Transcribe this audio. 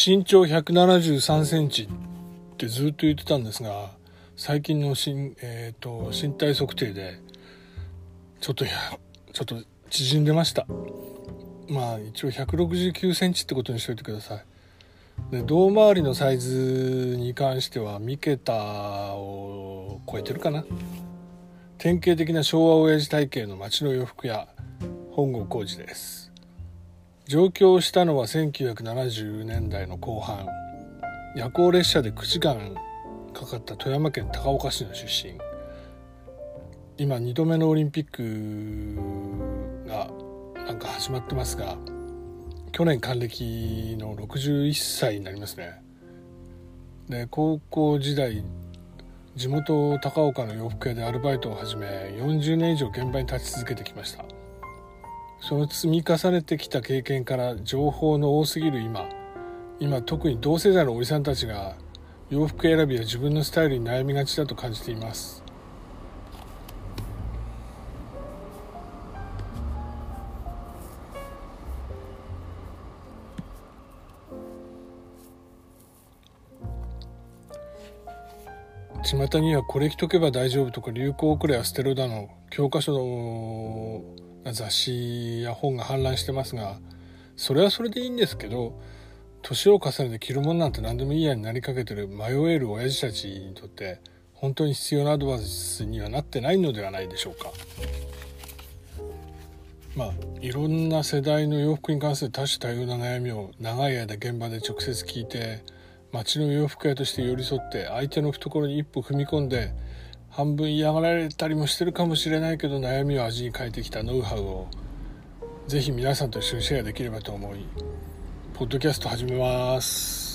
身長173センチってずっと言ってたんですが最近の身,、えーと、身体測定でちょっとやちょっと縮んでました。まあ一応169センチってことにしといてください。で胴回りのサイズに関しては3桁を超えてるかな。典型的な昭和親父体型の街の洋服屋本郷浩二です。上京したのは1970年代の後半。夜行列車で9時間かかった富山県高岡市の出身。今2度目のオリンピックがなんか始まってますが去年還暦の61歳になりますね。で高校時代地元高岡の洋服屋でアルバイトを始め40年以上現場に立ち続けてきました。その積み重ねてきた経験から情報の多すぎる今。今特に同世代のおじさんたちが洋服選びや自分のスタイルに悩みがちだと感じています。巷にはこれ着とけば大丈夫とか流行遅れは捨てろだの教科書の雑誌や本が氾濫してますがそれはそれでいいんですけど年を重ねて着るものなんて何でもいいやになりかけてる迷える親父たちにとって本当に必要なアドバイスにはなってないのではないでしょうか。まあいろんな世代の洋服に関する多種多様な悩みを長い間現場で直接聞いて街の洋服屋として寄り添って相手の懐に一歩踏み込んで半分嫌がられたりもしてるかもしれないけど悩みを味に変えてきたノウハウをぜひ皆さんと一緒にシェアできればと思いポッドキャスト始めます。